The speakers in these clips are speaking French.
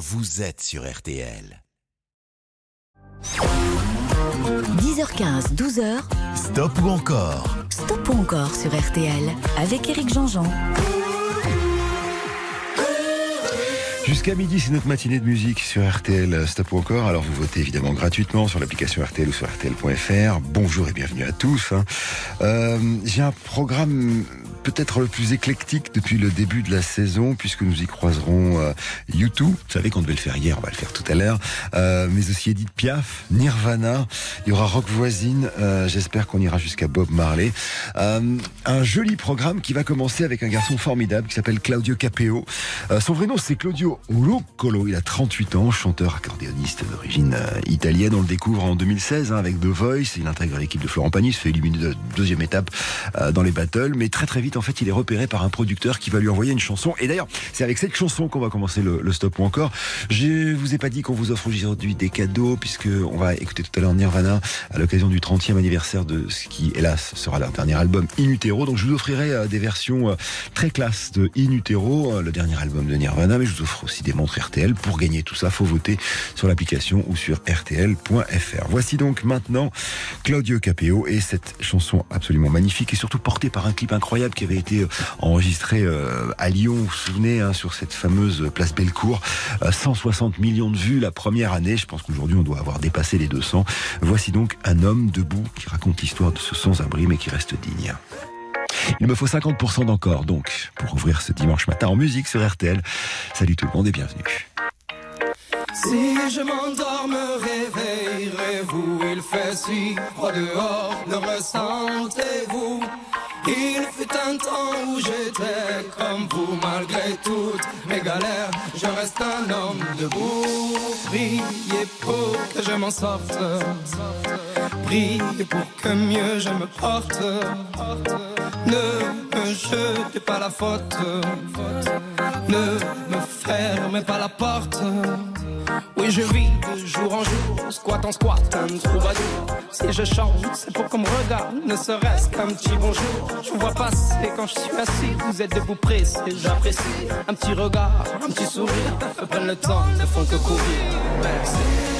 vous êtes sur RTL. 10h15, 12h. Stop ou encore? Stop ou encore sur RTL avec Eric Jean-Jean. Jusqu'à midi, c'est notre matinée de musique sur RTL Stop ou encore. Alors vous votez évidemment gratuitement sur l'application RTL ou sur RTL.fr. Bonjour et bienvenue à tous. hein. Euh, J'ai un programme peut-être le plus éclectique depuis le début de la saison, puisque nous y croiserons euh, U2. Vous savez qu'on devait le faire hier, on va le faire tout à l'heure. Euh, mais aussi Edith Piaf, Nirvana. Il y aura Rock Voisine. euh, J'espère qu'on ira jusqu'à Bob Marley. Euh, un joli programme qui va commencer avec un garçon formidable qui s'appelle Claudio Capeo. Son vrai nom, c'est Claudio Ruccolo. Il a 38 ans, chanteur accordéoniste d'origine italienne. On le découvre en 2016 hein, avec The Voice. Il intègre l'équipe de Florent Pagny, se fait éliminer de deuxième étape dans les battles. Mais très très vite, en fait, il est repéré par un producteur qui va lui envoyer une chanson. Et d'ailleurs, c'est avec cette chanson qu'on va commencer le, stop ou encore. Je vous ai pas dit qu'on vous offre aujourd'hui des cadeaux, puisque on va écouter tout à l'heure Nirvana à l'occasion du 30e anniversaire de ce qui, hélas, sera leur dernier album In Utero. Donc je vous offrirai euh, des versions euh, très classe de In Utero, euh, le dernier album de Nirvana, mais je vous offre aussi des montres RTL. Pour gagner tout ça, faut voter sur l'application ou sur rtl.fr. Voici donc maintenant Claudio Capeo et cette chanson absolument magnifique et surtout portée par un clip incroyable qui avait été euh, enregistré euh, à Lyon, vous vous souvenez, hein, sur cette fameuse place Bellecour. Euh, 160 millions de vues la première année. Je pense qu'aujourd'hui on doit avoir dépassé les 200. Voici donc un homme debout qui raconte l'histoire de ce sans-abri mais qui reste digne. Il me faut 50% d'encore, donc, pour ouvrir ce dimanche matin en musique sur RTL. Salut tout le monde et bienvenue. Si je m'endors, me réveillerez-vous Il fait si froid dehors, le ressentez-vous? Il fut où j'étais comme vous Malgré toutes mes galères, je reste un homme debout. Priez pour que je m'en sorte. Priez pour que mieux je me porte. Ne me jetez pas la faute. Ne me fermez pas la porte. Oui, je vis de jour en jour, squat en squat, un troubadour. Si je chante, c'est pour qu'on me regarde, ne serait-ce qu'un petit bonjour. Je vous vois passer quand je suis assis, vous êtes debout pressé, j'apprécie. Un petit regard, un petit sourire, prennent le temps, ne font que courir. Merci.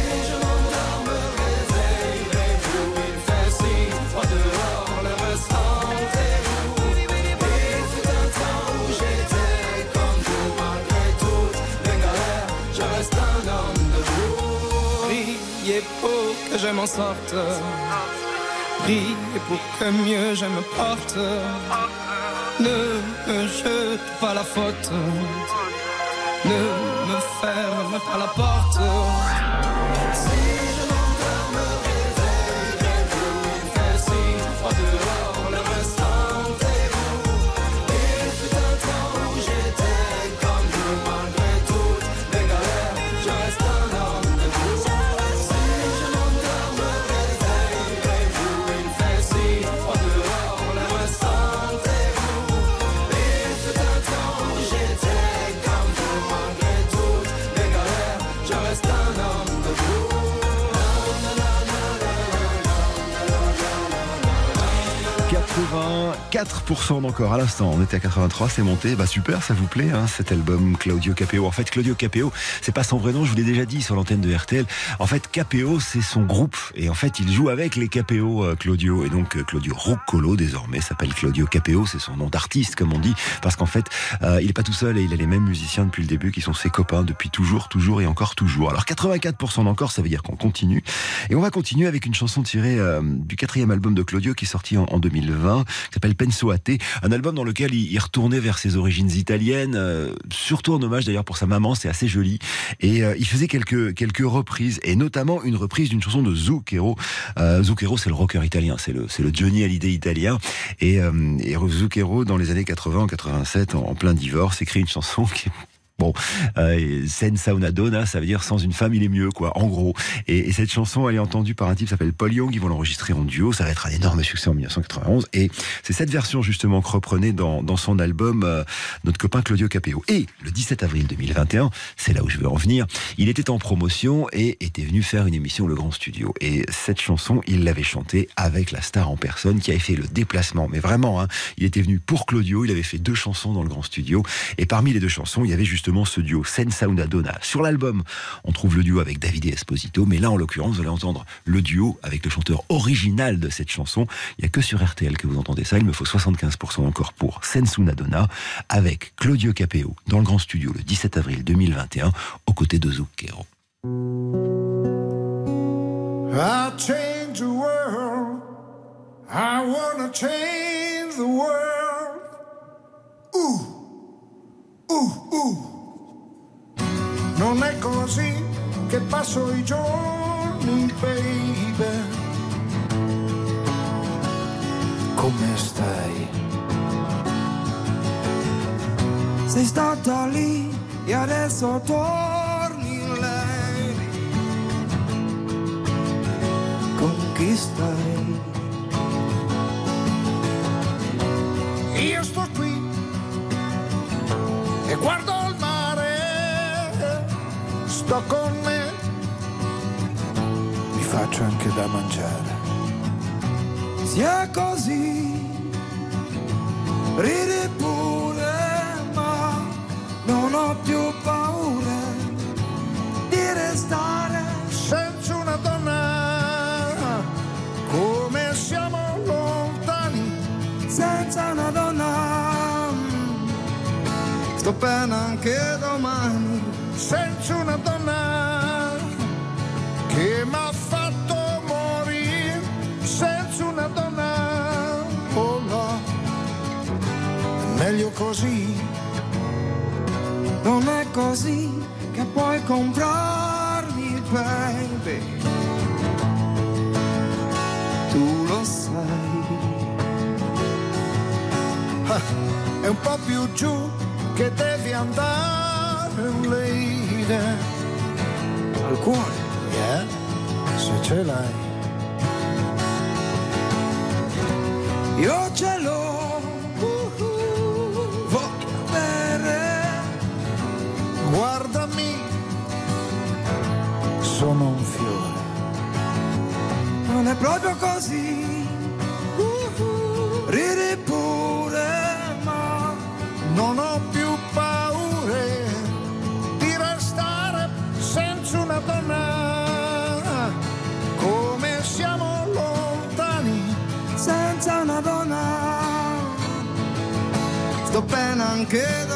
Je m'en sorte. Priez pour que mieux je me porte. Ne me jete pas la faute. Ne me ferme pas la porte. 84% d'encore à l'instant. On était à 83, c'est monté. Bah super, ça vous plaît, hein, cet album Claudio Capéo. En fait, Claudio Capéo, c'est pas son vrai nom, je vous l'ai déjà dit sur l'antenne de RTL. En fait, Capéo, c'est son groupe. Et en fait, il joue avec les Capéo, euh, Claudio. Et donc, euh, Claudio Ruccolo, désormais, s'appelle Claudio Capéo. C'est son nom d'artiste, comme on dit. Parce qu'en fait, euh, il est pas tout seul et il a les mêmes musiciens depuis le début qui sont ses copains depuis toujours, toujours et encore toujours. Alors, 84% d'encore, ça veut dire qu'on continue. Et on va continuer avec une chanson tirée du quatrième album de Claudio qui est sorti en, en 2020, qui s'appelle Un album dans lequel il, retournait vers ses origines italiennes, euh, surtout en hommage d'ailleurs pour sa maman, c'est assez joli. Et euh, il faisait quelques quelques reprises, et notamment une reprise d'une chanson de Zucchero. Euh, Zucchero, c'est le rocker italien, c'est le c'est le Johnny Hallyday italien. Et, et Zucchero, dans les années 80-87, en, en plein divorce, écrit une chanson qui est Bon, euh, senza una donna, ça veut dire sans une femme, il est mieux, quoi, en gros. Et, cette chanson, elle est entendue par un type qui s'appelle Paul Young. Ils vont l'enregistrer en duo. Ça va être un énorme succès en 1991. Et c'est cette version, justement, que reprenait dans, dans son album euh, notre copain Claudio Capéo. Et le 17 avril 2021, c'est là où je veux en venir, il était en promotion et était venu faire une émission Le Grand Studio. Et cette chanson, il l'avait chantée avec la star en personne qui avait fait le déplacement. Mais vraiment, hein, il était venu pour Claudio. Il avait fait deux chansons dans le Grand Studio. Et parmi les deux chansons, il y avait justement ce duo Senza. Sur l'album, on trouve le duo avec David Esposito, mais là, en l'occurrence, vous allez entendre le duo avec le chanteur original de cette chanson. Il n'y a que sur RTL que vous entendez ça. Il me faut 75% encore pour Senza una donna avec Claudio Capeo dans le grand studio le 17 avril 2021 aux côtés de Zucchero. I change the world. I wanna change the world. Non è così che passo i giorni, baby. Come stai? Sei stata lì e adesso torni lei. Con chi stai? Io sto qui e guardo sto con me, mi faccio anche da mangiare. Sia così, ridi pure, ma non ho più paura di restare senza una donna, come siamo lontani, senza una donna. Sto bene anche domani così. Non è così che puoi comprarmi baby tu lo sai. Ah, è un po' più giù che devi andare lady al cuore, yeah, se ce l'hai. Io ce l'ho, proprio così, uh, uh, ridi pure, ma non ho più donna, come siamo lontani senza una donna. Sto bene anche domani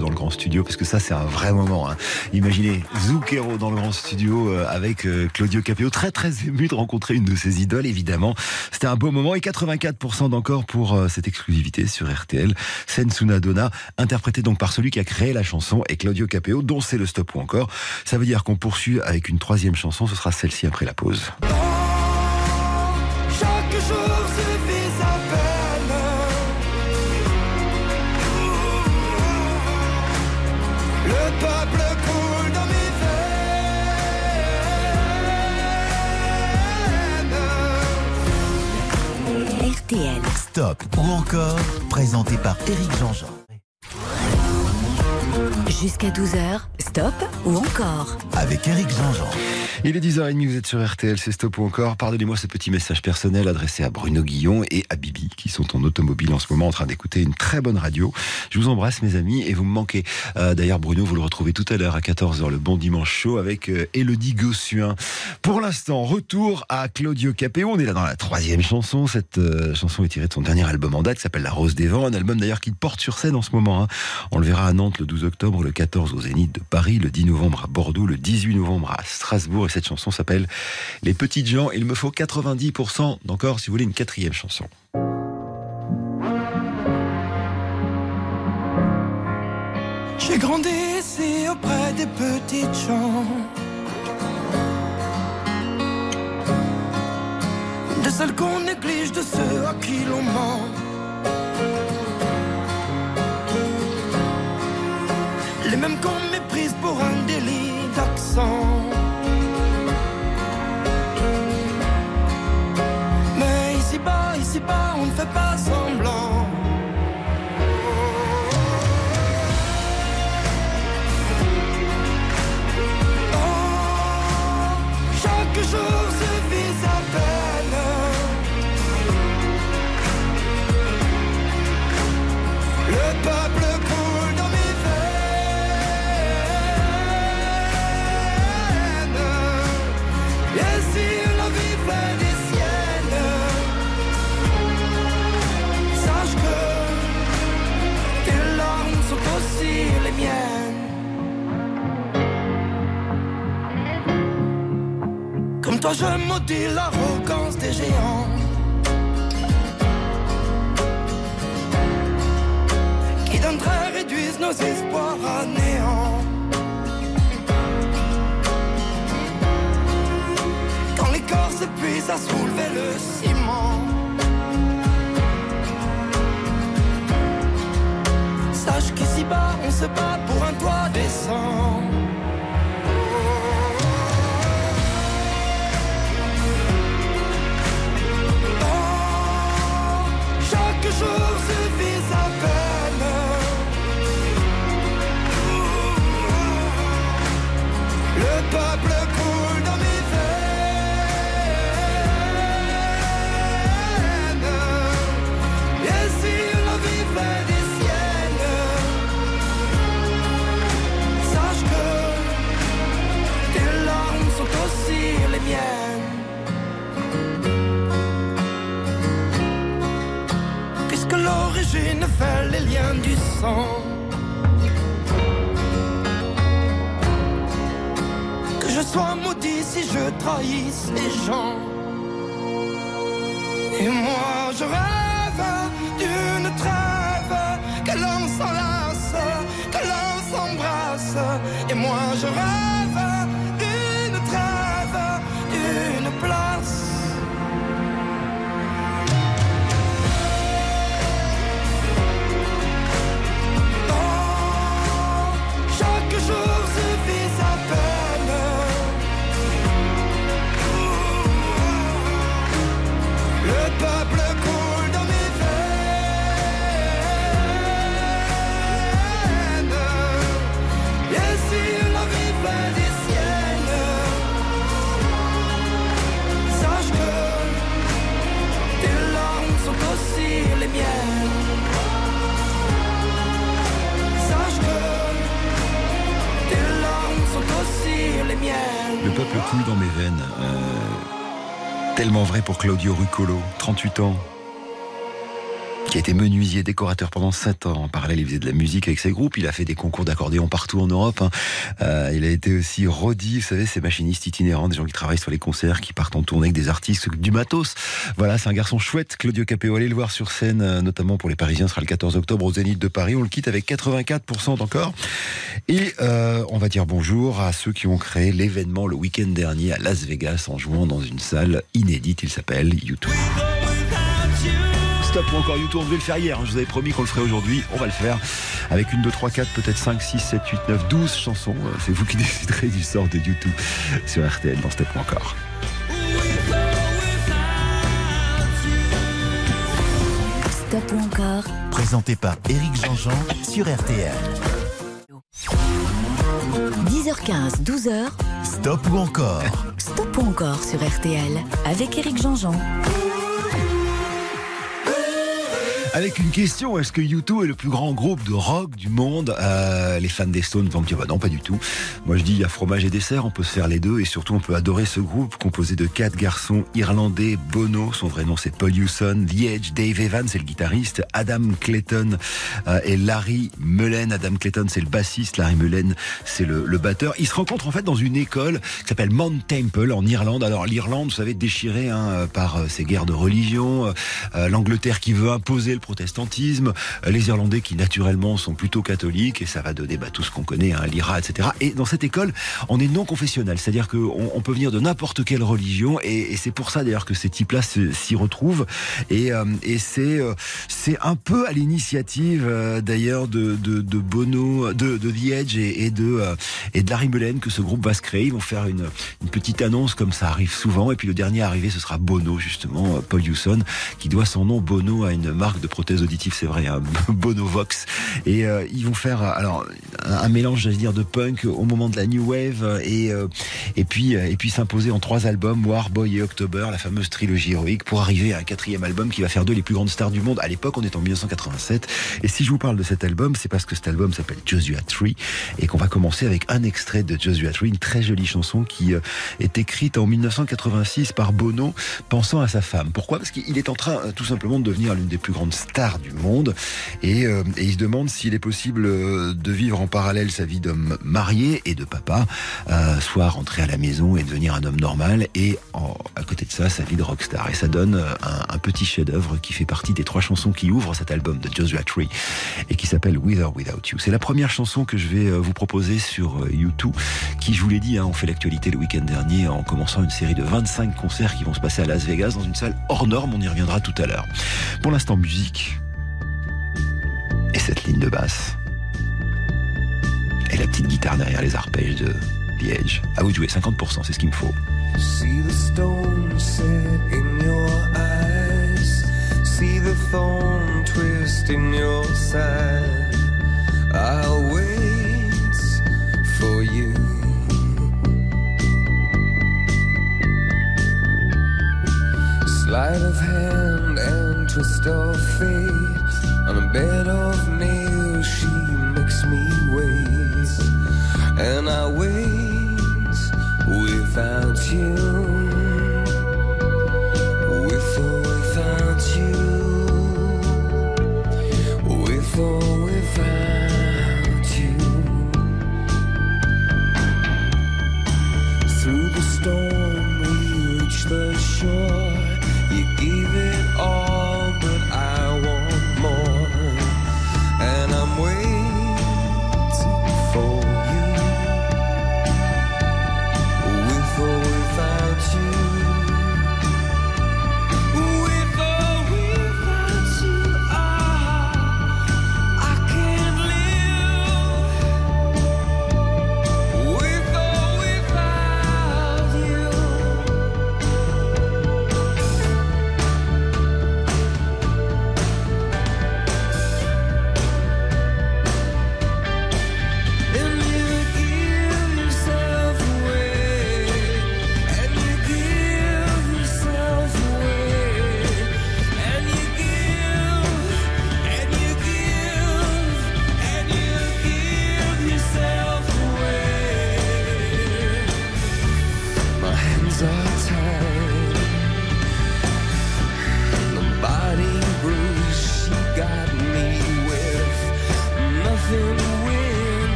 dans le grand studio, parce que ça, c'est un vrai moment. hein. Imaginez Zucchero dans le grand studio euh, avec euh, Claudio Capéo, très très ému de rencontrer une de ses idoles, évidemment. C'était un beau moment et 84% d'encore pour euh, cette exclusivité sur RTL. Sensuna Donna, interprétée donc par celui qui a créé la chanson et Claudio Capéo, dont c'est le stop ou encore. Ça veut dire qu'on poursuit avec une troisième chanson, ce sera celle-ci après la pause. RTL. Stop ou encore, présenté par Eric Jean-Jean. Jusqu'à 12h, stop ou encore Avec Eric Jean-Jean. Il est 10h30, vous êtes sur RTL, c'est Stop ou encore. Pardonnez-moi ce petit message personnel adressé à Bruno Guillon et à Bibi, qui sont en automobile en ce moment en train d'écouter une très bonne radio. Je vous embrasse, mes amis, et vous me manquez. Euh, D'ailleurs, Bruno, vous le retrouvez tout à l'heure à 14h, le bon dimanche chaud avec euh, Elodie Gossuin. Pour l'instant, retour à Claudio Capéo. On est là dans la troisième chanson. Cette euh, chanson est tirée de son dernier album en date, qui s'appelle La Rose des Vents. Un album d'ailleurs qu'il porte sur scène en ce moment. hein. On le verra à Nantes le 12 octobre, le 14 au Zénith de Paris, le 10 novembre à Bordeaux, le 18 novembre à Strasbourg. Et cette chanson s'appelle Les Petites gens. Il me faut 90% d'encore, si vous voulez, une quatrième chanson. J'ai grandi ici auprès des petites gens. De celles qu'on néglige, de ceux à qui l'on ment. Les mêmes qu'on méprise pour un délit d'accent. On ne fait pas semblant. Oh, chaque jour toi, je maudis l'arrogance des géants. Qui d'un trait réduisent nos espoirs à néant. Quand les corps s'épuisent à soulever le ciment. Sache qu'ici bas, on se bat pour un toit décent. Peuple Que je sois maudit si je trahisse les gens. Et moi je rêve dans mes veines. Euh, tellement vrai pour Claudio Ruccolo, 38 ans, qui a été menuisier, décorateur pendant 7 ans. En parallèle, il faisait de la musique avec ses groupes. Il a fait des concours d'accordéon partout en Europe. Hein. Euh, il a été aussi rodi, vous savez, ces machinistes itinérants, des gens qui travaillent sur les concerts, qui partent en tournée avec des artistes, du matos. Voilà, c'est un garçon chouette, Claudio Capéo. Allez le voir sur scène, euh, notamment pour les Parisiens, ce sera le 14 octobre au Zénith de Paris. On le quitte avec 84% encore. Et euh, on va dire bonjour à ceux qui ont créé l'événement le week-end dernier à Las Vegas en jouant dans une salle inédite. Il s'appelle YouTube. Stop ou encore YouTube, on devait le faire hier. Hein. Je vous avais promis qu'on le ferait aujourd'hui. On va le faire avec une, deux, trois, quatre, peut-être 5, 6, 7, 8, 9, 12 chansons. Euh, c'est vous qui déciderez du sort de YouTube sur RTL dans Stop ou encore. Stop ou encore Présenté par Éric Jean-Jean sur RTL. 10h15, 12h. Stop ou encore Stop ou encore sur RTL avec Éric Jean-Jean. Avec une question, est-ce que U2 est le plus grand groupe de rock du monde? Euh, Les fans des Stones vont me dire bah non, pas du tout. Moi je dis il y a fromage et dessert, on peut se faire les deux et surtout on peut adorer ce groupe composé de quatre garçons irlandais. Bono, son vrai nom c'est Paul Hewson, The Edge, Dave Evans c'est le guitariste, Adam Clayton euh, et Larry Mullen. Adam Clayton c'est le bassiste, Larry Mullen c'est le, le, batteur. Ils se rencontrent en fait dans une école qui s'appelle Mount Temple en Irlande. Alors l'Irlande, vous savez, déchirée hein, par euh, ces guerres de religion, euh, l'Angleterre qui veut imposer le protestantisme, les Irlandais qui naturellement sont plutôt catholiques, et ça va donner bah, tout ce qu'on connaît, hein, l'IRA, etc. Et dans cette école, on est non confessionnel, c'est-à-dire qu'on on peut venir de n'importe quelle religion, et, c'est pour ça d'ailleurs que ces types-là s'y retrouvent. Et, euh, euh, c'est un peu à l'initiative euh, d'ailleurs de, Bono, de, de The Edge et, de et de Larry Mullen que ce groupe va se créer. Ils vont faire une, une petite annonce comme ça arrive souvent, et puis le dernier arrivé ce sera Bono justement, Paul Hewson, qui doit son nom Bono à une marque de prothèse auditive, c'est vrai, un Bonovox. Et euh, ils vont faire alors un, mélange, j'allais dire, de punk au moment de la new wave et euh, et puis et puis s'imposer en trois albums, War, Boy et October, la fameuse trilogie héroïque, pour arriver à un quatrième album qui va faire d'eux les plus grandes stars du monde. À l'époque, on est en 1987. Et si je vous parle de cet album, c'est parce que cet album s'appelle Joshua Tree et qu'on va commencer avec un extrait de Joshua Tree, une très jolie chanson qui euh, est écrite en 1986 par Bono, pensant à sa femme. Pourquoi? Parce qu'il est en train tout simplement de devenir l'une des plus grandes stars du monde et, euh, et il se demande s'il est possible euh, de vivre en parallèle sa vie d'homme marié et de papa, euh, soit rentrer à la maison et devenir un homme normal et à côté de ça sa vie de rockstar. Et ça donne un, un petit chef-d'œuvre qui fait partie des trois chansons qui ouvrent cet album de Joshua Tree et qui s'appelle With or Without You. C'est la première chanson que je vais vous proposer sur U2 qui, je vous l'ai dit, hein, on fait l'actualité le week-end dernier en commençant une série de 25 concerts qui vont se passer à Las Vegas dans une salle hors norme. On y reviendra tout à l'heure. Pour l'instant, musique et cette ligne de basse. Et la petite guitare derrière les arpèges de Edge. À vous de jouer, 50%, c'est ce qu'il me faut. See the stone set in your eyes. See the thorn twist in your side. I'll wait for you. Sleight of hand and twist of fate. On a bed of nails, she makes me wait. And I wait without you.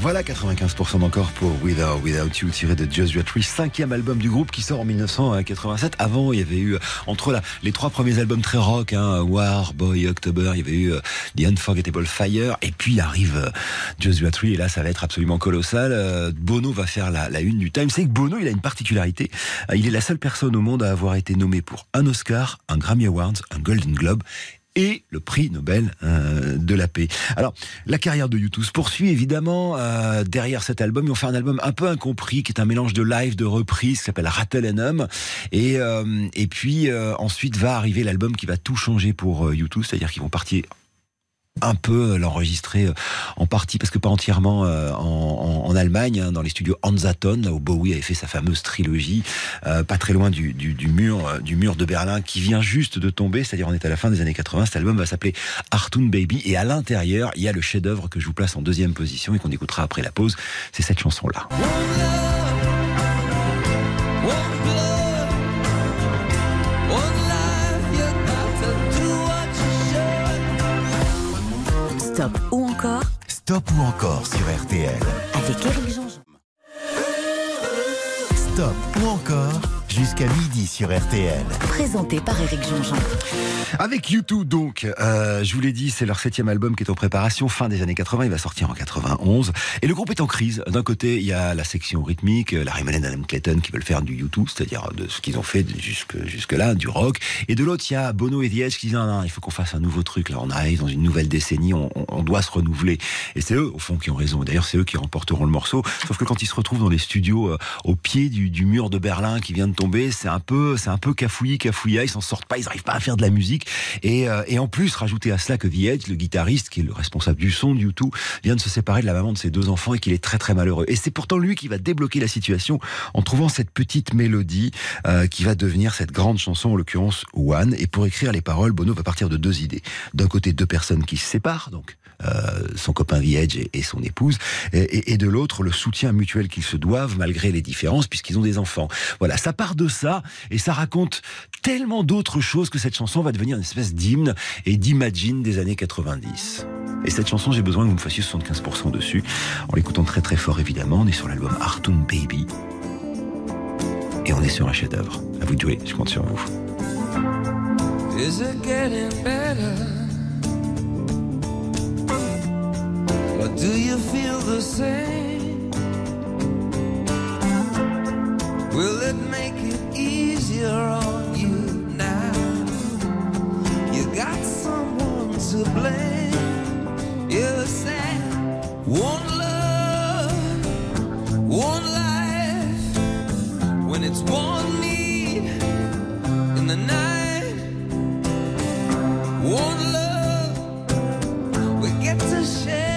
Voilà 95% d'encore pour With or Without You tiré de Joshua Tree, cinquième album du groupe qui sort en 1987. Avant, il y avait eu entre là les trois premiers albums très rock, hein, War, Boy, October, il y avait eu euh, The Unforgettable Fire, et puis arrive euh, Joshua Tree, et là ça va être absolument colossal. Euh, Bono va faire la, une du Time. C'est que Bono, il a une particularité. Il est la seule personne au monde à avoir été nommé pour un Oscar, un Grammy Awards, un Golden Globe et le prix Nobel euh, de la paix. Alors, la carrière de U2 se poursuit évidemment. Euh, derrière cet album, ils ont fait un album un peu incompris, qui est un mélange de live, de reprise, qui s'appelle Rattle and Hum. Et, euh, et puis euh, ensuite va arriver l'album qui va tout changer pour euh, U2, c'est-à-dire qu'ils vont partir un peu euh, l'enregistrer euh, en partie, parce que pas entièrement euh, en, Allemagne, hein, dans les studios Hansaton, là où Bowie avait fait sa fameuse trilogie, pas très loin du, mur, du mur de Berlin, qui vient juste de tomber, c'est-à-dire on est à la fin des années 80. Cet album va s'appeler Artoon Baby, et à l'intérieur, il y a le chef-d'œuvre que je vous place en deuxième position et qu'on écoutera après la pause. C'est cette chanson-là. Stop ou encore Stop ou encore sur RTL. avec Eric Jean-Jean. Stop ou encore jusqu'à midi sur RTL. Présenté par Eric Jean-Jean. Avec U2 donc, euh, je vous l'ai dit, c'est leur septième album qui est en préparation, fin des années 80, il va sortir en 91. Et le groupe est en crise. D'un côté, il y a la section rythmique, la Raymond Adam Clayton qui veulent faire du U2, c'est-à-dire de ce qu'ils ont fait jusque, jusque-là, du rock. Et de l'autre, il y a Bono et The Edge qui disent, non, non, il faut qu'on fasse un nouveau truc, là, on arrive dans une nouvelle décennie, on, on- on doit se renouveler. Et c'est eux, au fond, qui ont raison. D'ailleurs, c'est eux qui remporteront le morceau. Sauf que quand ils se retrouvent dans les studios euh, au pied du, du mur de Berlin qui vient de c'est un peu, c'est un peu cafouillis, ils s'en sortent pas, ils n'arrivent pas à faire de la musique. Et, euh, et en plus, rajouter à cela que The Edge, le guitariste, qui est le responsable du son du tout, vient de se séparer de la maman de ses deux enfants et qu'il est très très malheureux. Et c'est pourtant lui qui va débloquer la situation en trouvant cette petite mélodie euh, qui va devenir cette grande chanson, en l'occurrence One. Et pour écrire les paroles, Bono va partir de deux idées. D'un côté, deux personnes qui se séparent, donc son copain The Edge et, son épouse, et, de l'autre, le soutien mutuel qu'ils se doivent malgré les différences, puisqu'ils ont des enfants. Voilà, ça part de ça, et ça raconte tellement d'autres choses que cette chanson va devenir une espèce d'hymne et d'imagine des années 90. Et cette chanson, j'ai besoin que vous me fassiez 75% dessus, en l'écoutant très très fort évidemment. On est sur l'album Artoon Baby. Et on est sur un chef-d'œuvre. À vous de jouer, je compte sur vous. Do you feel the same? Will it make it easier on you now? You got someone to blame. You said one love, one life. When it's one need in the night, one love. We get to share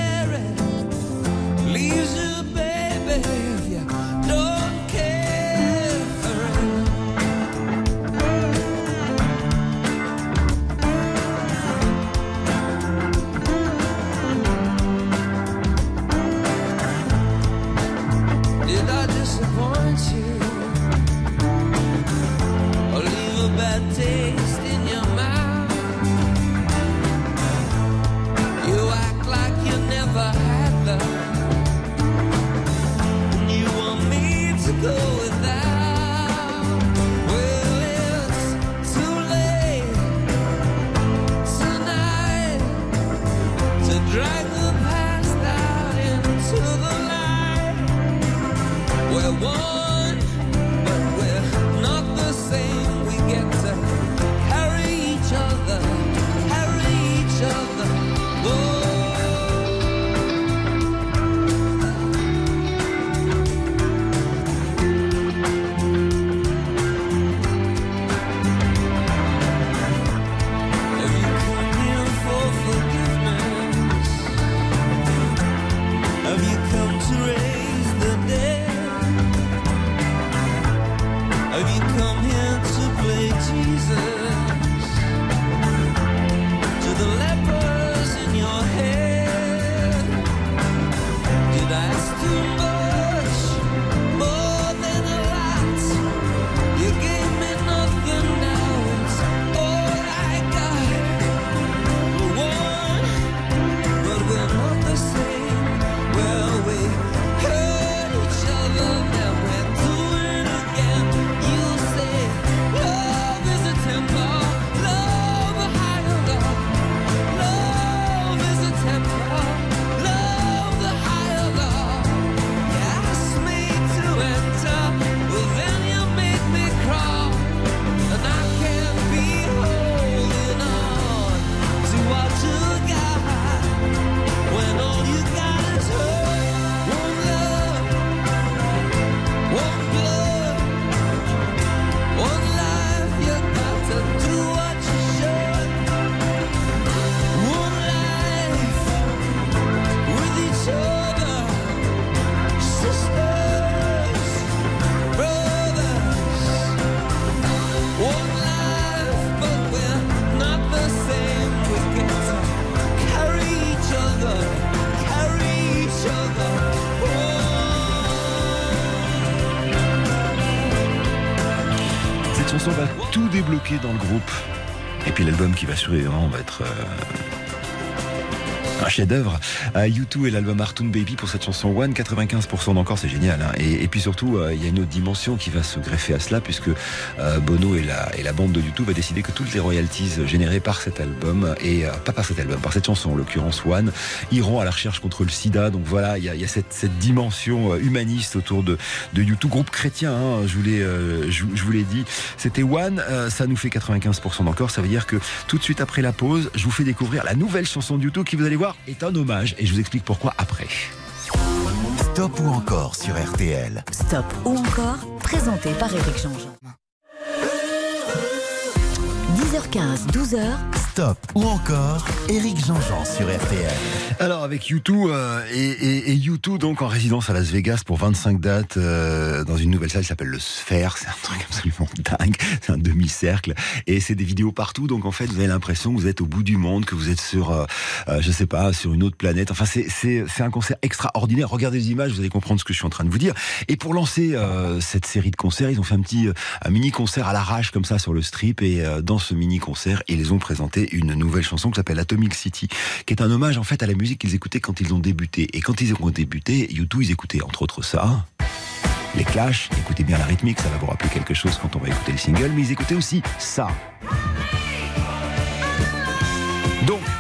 dans le groupe. Et puis l'album qui va suivre hein, va être euh, un chef-d'œuvre. Euh, U2 et l'album Artoon Baby pour cette chanson One, 95% d'encore, c'est génial. hein. Et, puis surtout, euh, il y a une autre dimension qui va se greffer à cela, puisque euh, Bono et la, et la bande de U2 va décider que toutes les royalties générées par cet album, et euh, pas par cet album, par cette chanson en l'occurrence One, iront à la recherche contre le sida. Donc voilà, il y a, y a cette, cette dimension humaniste autour de, de U2, groupe chrétien, hein, je vous l'ai euh, je, je vous dit. C'était One, ça nous fait 95% d'encore, ça veut dire que tout de suite après la pause, je vous fais découvrir la nouvelle chanson de U2 qui, vous allez voir, est un hommage, et je vous explique pourquoi après. Stop ou encore sur RTL. Stop ou encore, présenté par Éric Jean-Jean. 10h15, 12h, Stop ou encore Eric Jean-Jean sur RTL. Alors avec U2 euh, et, et, et U2 donc en résidence à Las Vegas pour 25 dates euh, dans une nouvelle salle qui s'appelle le Sphere, c'est un truc absolument dingue, c'est un demi-cercle et c'est des vidéos partout donc en fait vous avez l'impression que vous êtes au bout du monde, que vous êtes sur euh, euh, je sais pas sur une autre planète. Enfin c'est c'est c'est un concert extraordinaire. Regardez les images, vous allez comprendre ce que je suis en train de vous dire. Et pour lancer euh, cette série de concerts, ils ont fait un petit euh, un mini concert à l'arrache comme ça sur le strip et euh, dans ce mini concert, ils ont présenté une nouvelle chanson qui s'appelle Atomic City, qui est un hommage en fait à la musique qu'ils écoutaient quand ils ont débuté. Et quand ils ont débuté, U2, ils écoutaient entre autres ça. Les Clash, écoutez bien la rythmique, ça va vous rappeler quelque chose quand on va écouter le single, mais ils écoutaient aussi ça.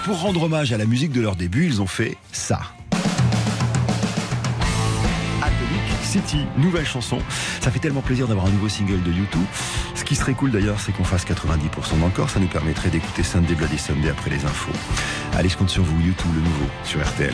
pour rendre hommage à la musique de leur début, ils ont fait ça. City, nouvelle chanson. Ça fait tellement plaisir d'avoir un nouveau single de YouTube. Ce qui serait cool d'ailleurs, c'est qu'on fasse 90% d'encore. Ça nous permettrait d'écouter Sunday Bloody Sunday après les infos. Allez, je compte sur vous, YouTube, le nouveau, sur RTL.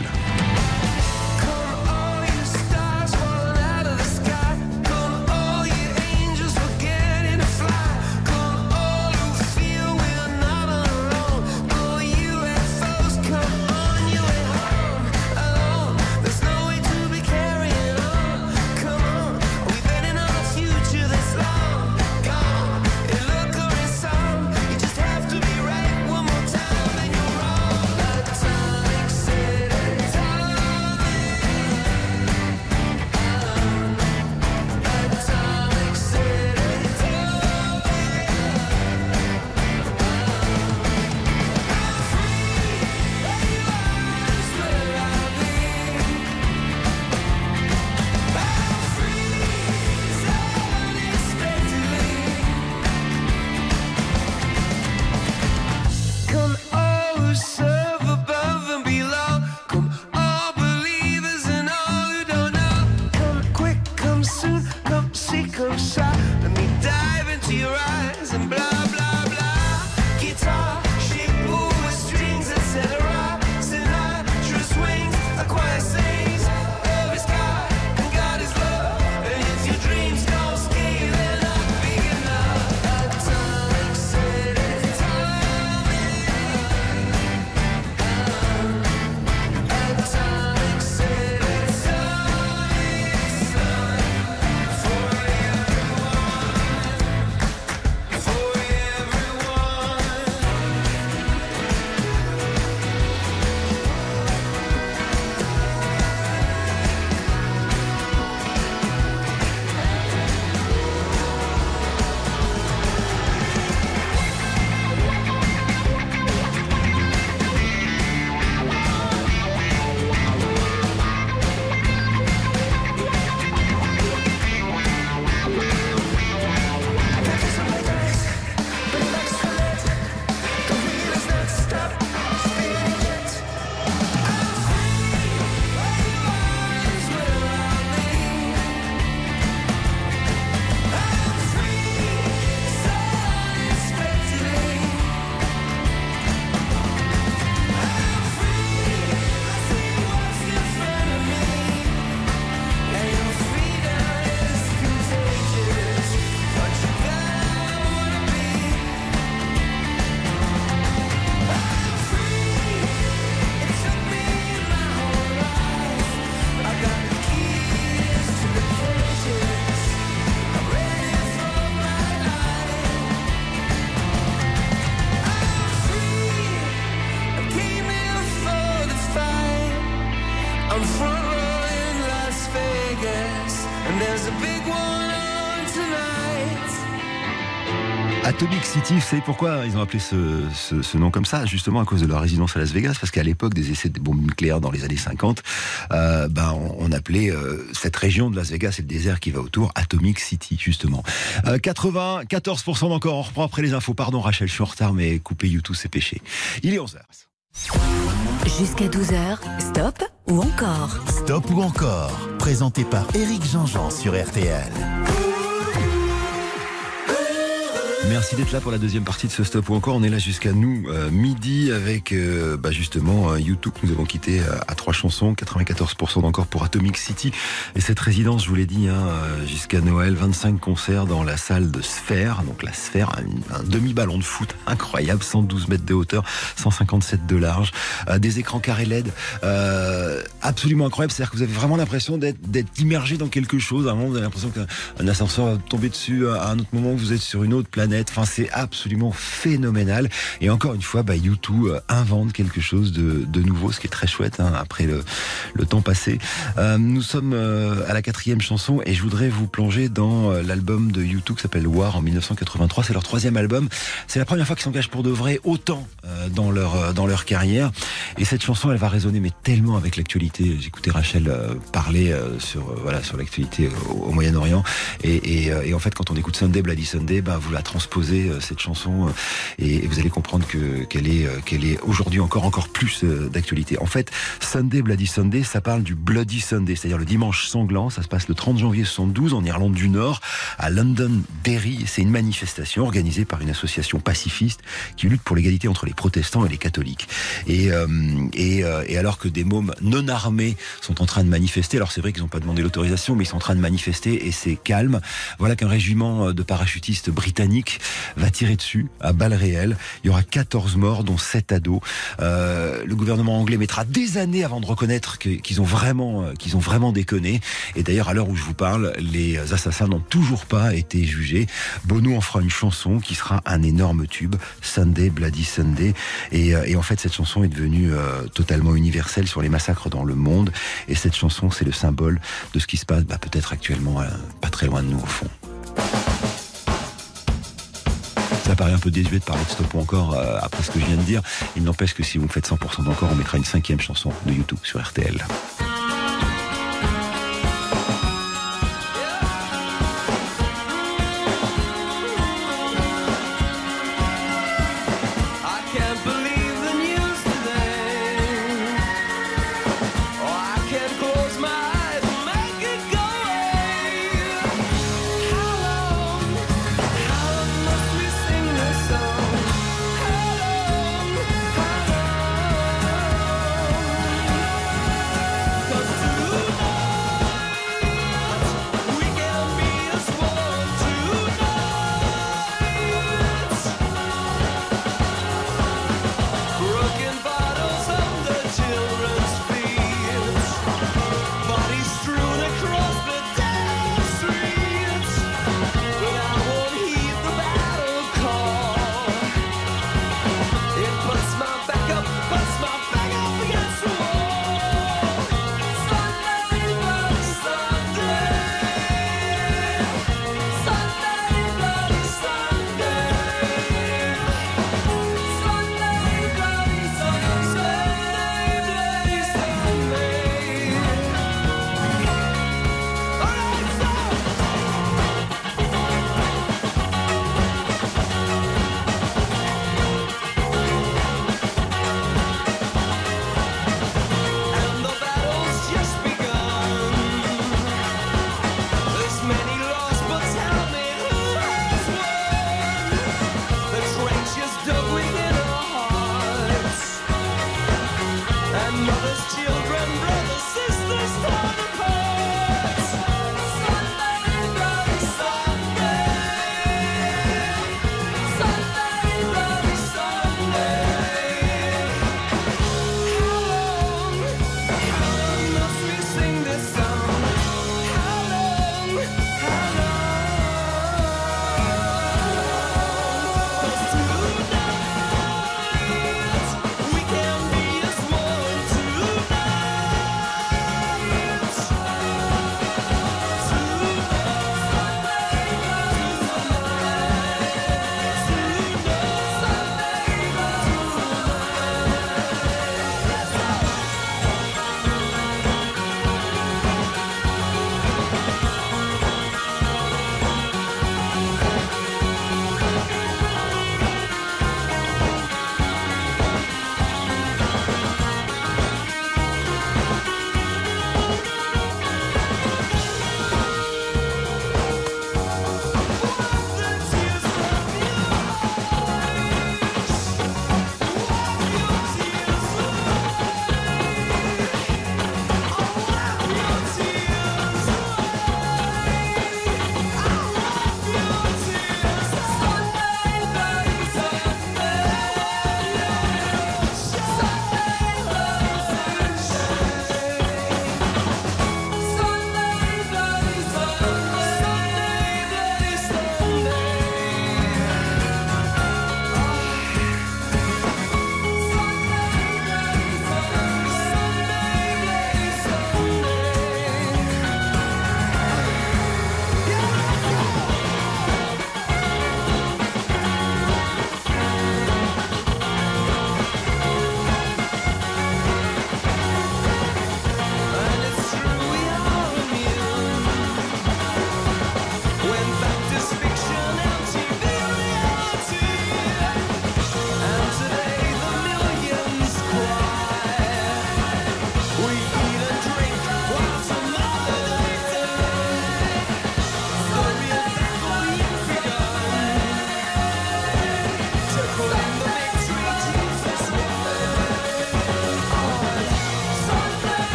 Savez pourquoi ils ont appelé ce, nom comme ça? Justement à cause de leur résidence à Las Vegas, parce qu'à l'époque des essais de bombes nucléaires dans les années 50, euh, ben on, appelait euh, cette région de Las Vegas et le désert qui va autour Atomic City, justement. 94% euh, d'encore, on reprend après les infos. Pardon Rachel, je suis en retard, mais couper YouTube c'est péché. Il est 11h. Jusqu'à 12h, stop ou encore Stop ou encore, présenté par Eric Jean-Jean sur RTL. Merci d'être là pour la deuxième partie de ce stop ou encore. On est là jusqu'à nous euh, midi avec euh, bah, justement euh, YouTube. Nous avons quitté à trois chansons, 94% d'encore pour Atomic City. Et cette résidence, je vous l'ai dit, hein, jusqu'à Noël, 25 concerts dans la salle de Sphère. Donc la Sphère, un, demi-ballon de foot incroyable, 112 mètres de hauteur, 157 de large, des écrans carrés LED, absolument incroyable. C'est-à-dire que vous avez vraiment l'impression d'être immergé dans quelque chose. À un moment, vous avez l'impression qu'un ascenseur va tomber dessus. À un autre moment, vous êtes sur une autre planète Enfin, c'est absolument phénoménal. Et encore une fois, bah, YouTube euh, invente quelque chose de, nouveau, ce qui est très chouette hein, après le, temps passé. Euh, nous sommes euh, à la quatrième chanson et je voudrais vous plonger dans l'album de YouTube qui s'appelle War en 1983. C'est leur troisième album. C'est la première fois qu'ils s'engagent pour de vrai autant dans leur dans leur carrière. Et cette chanson, elle va résonner mais tellement avec l'actualité. J'écoutais Rachel parler sur voilà sur l'actualité au, Moyen-Orient et, en fait quand on écoute Sunday Bloody Sunday, bah, vous la transposer cette chanson et, vous allez comprendre que qu'elle est qu'elle est aujourd'hui encore encore plus d'actualité. En fait, Sunday Bloody Sunday, ça parle du Bloody Sunday, c'est-à-dire le dimanche sanglant. Ça se passe le 30 janvier 72 en Irlande du Nord, à London Derry. C'est une manifestation organisée par une association pacifiste qui lutte pour l'égalité entre les protestants et les catholiques. Et, et alors que des mômes non armés sont en train de manifester, alors c'est vrai qu'ils n'ont pas demandé l'autorisation, mais ils sont en train de manifester et c'est calme. Voilà qu'un régiment de parachutistes britanniques va tirer dessus à balles réelles. Il y aura 14 morts, dont 7 ados. Euh, le gouvernement anglais mettra des années avant de reconnaître qu'ils ont vraiment, euh, ont vraiment déconné. Et d'ailleurs, à l'heure où je vous parle, les assassins n'ont toujours pas été jugés. Bono en fera une chanson qui sera un énorme tube, Sunday, Bloody Sunday. Et, euh, en fait, cette chanson est devenue totalement universelle sur les massacres dans le monde. Et cette chanson, c'est le symbole de ce qui se passe bah, peut-être actuellement pas très loin de nous au fond. Ça paraît un peu désuet de parler de stop ou encore euh, après ce que je viens de dire. Il n'empêche que si vous faites 100% d'encore, on mettra une cinquième chanson de YouTube sur RTL.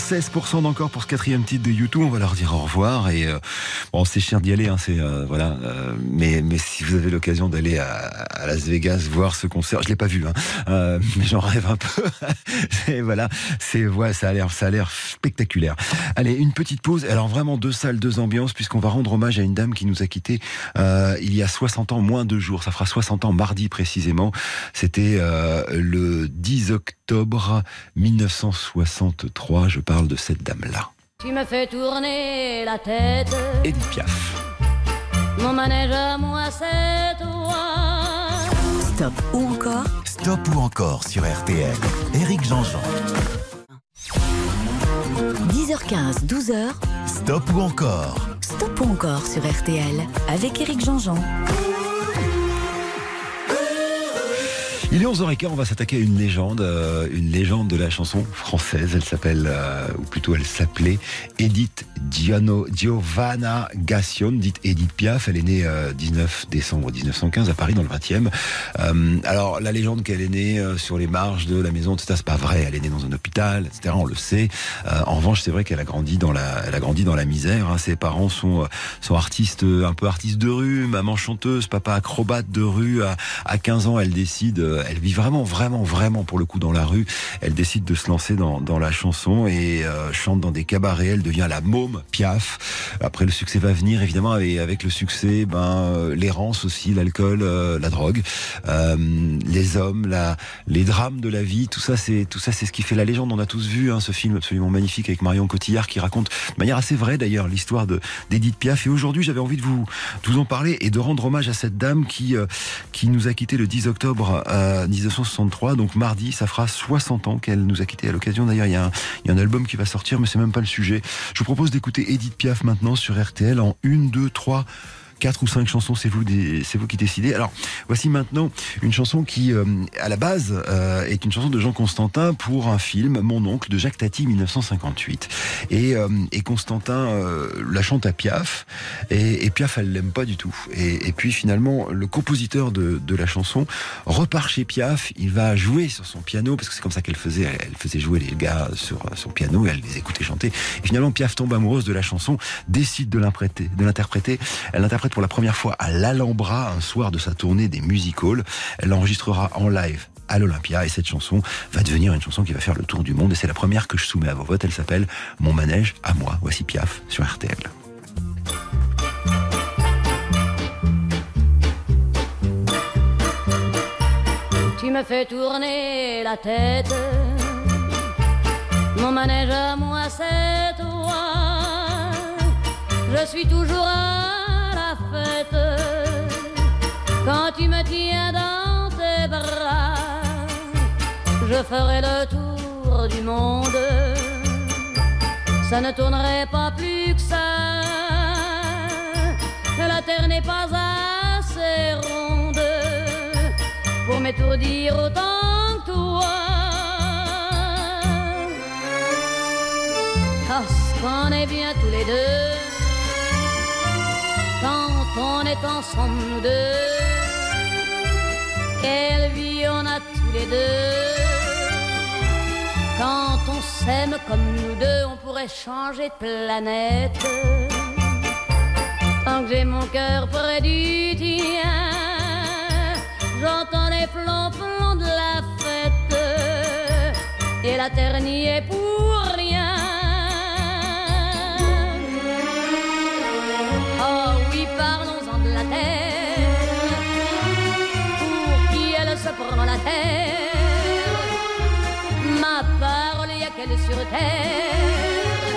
96% d'encore pour ce quatrième titre de YouTube. On va leur dire au revoir. Et euh, bon, c'est cher d'y aller, hein, c'est euh, voilà. euh, mais mais si vous avez l'occasion d'aller à, à Las Vegas voir ce concert, je l'ai pas vu, hein, euh, mais j'en rêve un peu. voilà, c'est ouais, ça a l'air ça a l'air spectaculaire. Allez, une petite pause. Alors vraiment deux salles, deux ambiances, puisqu'on va rendre hommage à une dame qui nous a quittés euh, il y a 60 ans, moins deux jours. Ça fera 60 ans mardi précisément. C'était euh, le 10 octobre 1963. Je parle de cette dame-là. Tu me fais tourner la tête, Edith Piaf. mon manège à moi c'est toi. Stop ou encore Stop ou encore sur RTL. Éric Jean-Jean. 10h15, 12h. Stop ou encore? Stop ou encore sur RTL avec Éric Jean-Jean. Il est 11h15, on va s'attaquer à une légende, euh, une légende de la chanson française. Elle s'appelle, euh, ou plutôt elle s'appelait Edith Giano, Giovanna Gassion, dite Edith Piaf. Elle est née euh, 19 décembre 1915 à Paris dans le 20e. Euh, alors la légende qu'elle est née sur les marges de la maison, etc. C'est pas vrai. Elle est née dans un hôpital, etc. On le sait. En revanche, c'est vrai qu'elle a grandi dans la, a grandi dans la misère. hein. Ses parents sont, sont artistes, un peu artistes de rue, maman chanteuse, papa acrobate de rue. À, à 15 ans, elle décide, elle vit vraiment, vraiment, vraiment pour le coup dans la rue. Elle décide de se lancer dans, dans la chanson et euh, chante dans des cabarets. Elle devient la môme Piaf. Après, le succès va venir évidemment et avec le succès, ben euh, l'errance aussi, l'alcool, euh, la drogue, euh, les hommes, la, les drames de la vie. Tout ça, c'est tout ça, c'est ce qui fait la légende. On a tous vu hein, ce film absolument magnifique avec Marion Cotillard qui raconte de manière assez vraie d'ailleurs l'histoire de d'Edith Piaf. Et aujourd'hui, j'avais envie de vous, de vous en parler et de rendre hommage à cette dame qui euh, qui nous a quitté le 10 octobre euh, 1963. Donc mardi, ça fera 60 ans qu'elle nous a quitté. À l'occasion d'ailleurs, il y, a un, il y a un album qui va sortir, mais c'est même pas le sujet. Je vous propose d'écouter Edith Piaf maintenant sur RTL en une, deux, trois quatre ou cinq chansons, c'est vous, c'est vous qui décidez. Alors, voici maintenant une chanson qui, euh, à la base, euh, est une chanson de Jean Constantin pour un film, Mon oncle, de Jacques Tati, 1958. Et, euh, et Constantin la chante à Piaf, et, Piaf, elle l'aime pas du tout. Et, puis finalement, le compositeur de, la chanson repart chez Piaf, il va jouer sur son piano, parce que c'est comme ça qu'elle faisait, elle, faisait jouer les gars sur son piano, et elle les écoutait chanter. Et finalement, Piaf tombe amoureuse de la chanson, décide de l'interpréter. Elle l'interprète pour la première fois à l'Alhambra, un soir de sa tournée des music halls. Elle l'enregistrera en live à l'Olympia et cette chanson va devenir une chanson qui va faire le tour du monde et c'est la première que je soumets à vos votes. Elle s'appelle Mon manège à moi. Voici Piaf sur RTL. Tu me fais tourner la tête, mon manège à moi c'est toi. Je suis toujours à quand tu me tiens dans tes bras. Je ferai le tour du monde, ça ne tournerait pas plus que ça. La terre n'est pas assez ronde pour m'étourdir autant que toi. Parce qu'on est bien tous les deux on est ensemble nous deux. Quelle vie on a tous les deux. Quand on s'aime comme nous deux, on pourrait changer de planète. Tant que j'ai mon cœur près du tien, j'entends les flonflons de la fête. Et la terre n'y est pour rien. Sur terre.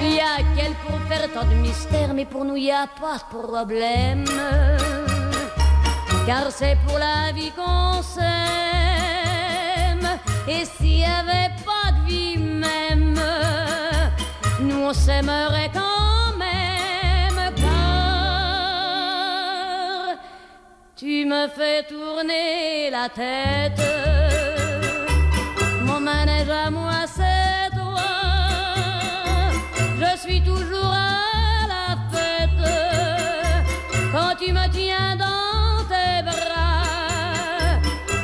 Y a qu'elle pour faire tant de mystères, mais pour nous y a pas de problème. Car c'est pour la vie qu'on s'aime. Et s'il y avait pas de vie même, nous on s'aimerait quand même. Tu me fais tourner la tête. Mon manège à moi, toujours à la fête quand tu me tiens dans tes bras.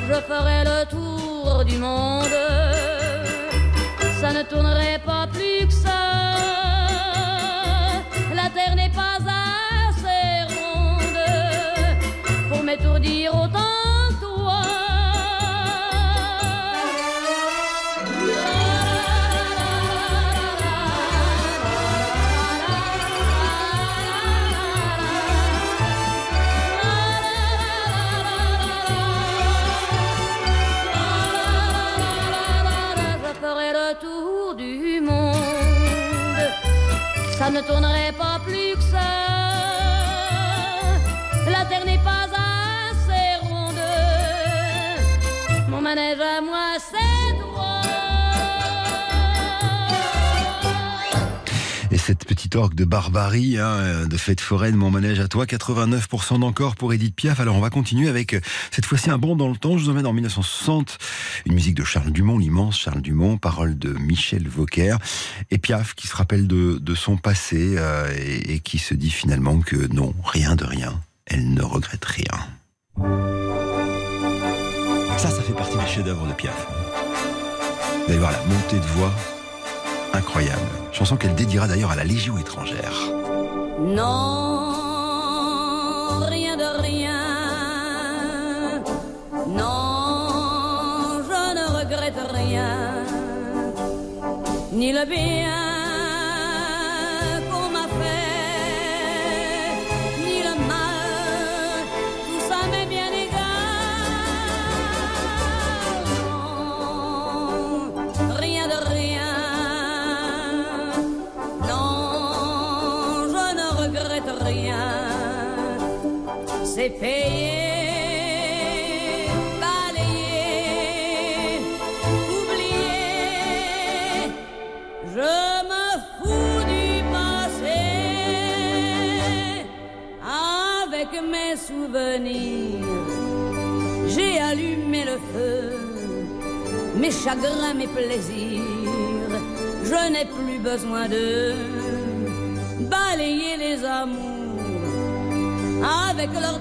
Je ferai le tour du monde, ça ne tournerait pas plus que ça. La terre n'est pas assez ronde pour m'étourdir autant. Ne tournerait pas de barbarie, hein, de fête foraine, mon manège à toi, 89% d'encore pour Edith Piaf. Alors on va continuer avec euh, cette fois-ci un bond dans le temps. Je vous emmène en 1960, une musique de Charles Dumont, l'immense Charles Dumont, parole de Michel Vauquer. Et Piaf qui se rappelle de, son passé euh, et, et qui se dit finalement que non, rien de rien, elle ne regrette rien. Ça, ça fait partie des chefs-d'œuvre de Piaf. Vous allez voir la montée de voix incroyable. Chanson qu'elle dédiera d'ailleurs à la Légion étrangère. Non, rien de rien. Non, je ne regrette rien. Ni le bien C'est payé, balayé, oublié. Je me fous du passé. Avec mes souvenirs, j'ai allumé le feu mes chagrins, mes plaisirs. Je n'ai plus besoin de balayer les amours avec leur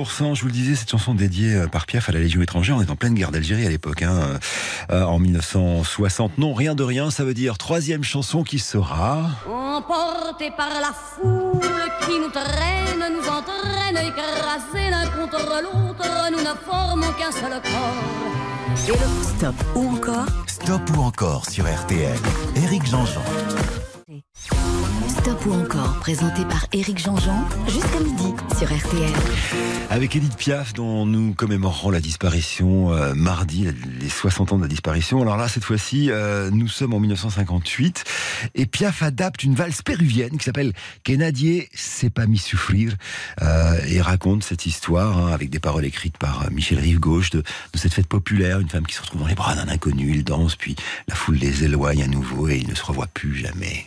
89%, je vous le disais, cette chanson dédiée euh, par Piaf à la Légion étrangère. On est en pleine guerre d'Algérie à l'époque, hein, euh, en 1960. Non, rien de rien, ça veut dire troisième chanson qui sera... Emportés par la foule qui nous traîne, nous entraîne, écrasés l'un contre l'autre, nous ne formons qu'un seul corps. Et le Stop ou encore Stop ou encore sur RTL. Éric Jean-Jean. Stop ou encore, présenté par Éric Jean-Jean, jusqu'à midi sur RTL. Avec Edith Piaf, dont nous commémorerons la disparition euh, mardi, les 60 ans de la disparition. Alors là, cette fois-ci, euh, nous sommes en 1958 et Piaf adapte une valse péruvienne qui s'appelle Kenadie s'est pas mis souffrir euh, et raconte cette histoire hein, avec des paroles écrites par Michel Rive-Gauche de, de cette fête populaire, une femme qui se retrouve dans les bras d'un inconnu, il danse, puis la foule les éloigne à nouveau et ils ne se revoient plus jamais.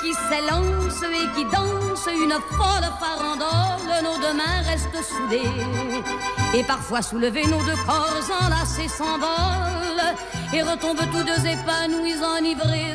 qui s'élance et qui danse une folle farandole, nos deux mains restent soudées. Et parfois soulevés, nos deux corps enlacés s'envolent et retombent tous deux épanouis, enivrés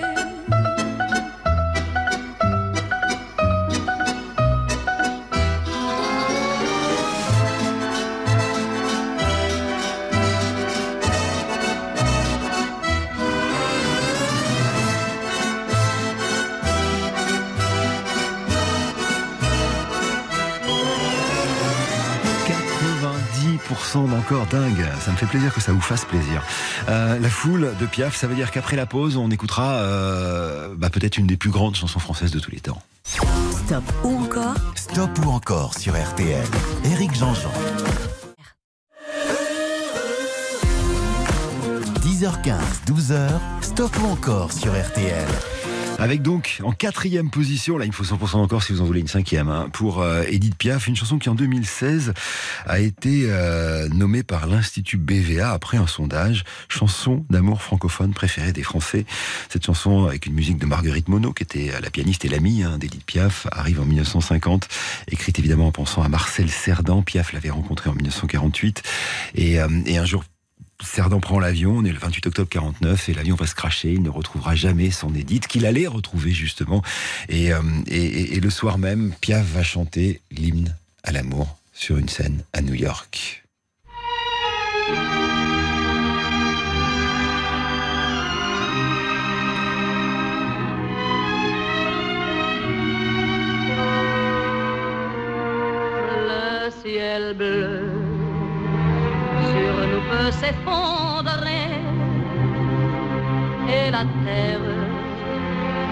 D'encore dingue. Ça me fait plaisir que ça vous fasse plaisir. Euh, la foule de Piaf, ça veut dire qu'après la pause, on écoutera euh, bah, peut-être une des plus grandes chansons françaises de tous les temps. Stop ou encore Stop ou encore sur RTL. Éric Jean-Jean. 10h15, 12h, stop ou encore sur RTL. Avec donc en quatrième position, là il me faut 100% encore si vous en voulez une cinquième, hein, pour euh, Edith Piaf, une chanson qui en 2016 a été euh, nommée par l'Institut BVA après un sondage, chanson d'amour francophone préférée des Français. Cette chanson avec une musique de Marguerite Monod, qui était la pianiste et l'amie hein, d'Edith Piaf, arrive en 1950, écrite évidemment en pensant à Marcel Cerdan. Piaf l'avait rencontré en 1948 et, euh, et un jour Cerdan prend l'avion, on est le 28 octobre 49 et l'avion va se cracher, il ne retrouvera jamais son Edith qu'il allait retrouver justement. Et, euh, et, et, le soir même, Piaf va chanter l'hymne à l'amour sur une scène à New York. Le ciel bleu peut s'effondrer et la terre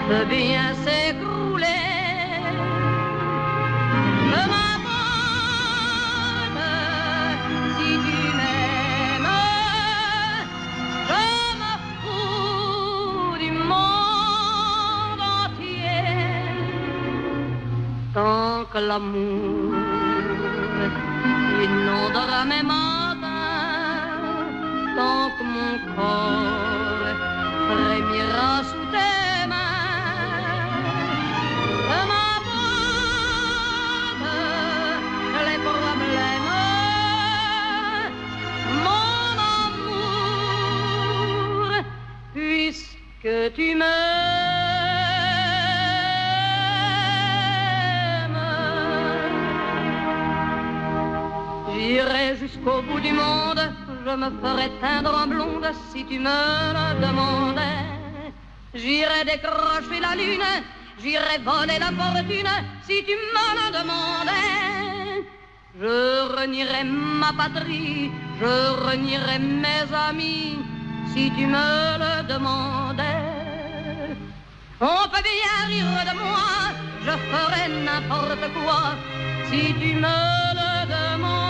peut bien s'écrouler. Me m'abonne si tu m'aimes, je me fous du monde entier tant que l'amour inondera mes que mon corps frémira sous tes mains. Je m'abonne les problèmes, mon amour, puisque tu m'aimes. J'irai jusqu'au bout du monde, je me ferai teindre en blonde si tu me le demandais. J'irai décrocher la lune, j'irai voler la fortune si tu me le demandais. Je renierai ma patrie, je renierai mes amis si tu me le demandais. On peut bien rire de moi, je ferai n'importe quoi si tu me le demandais.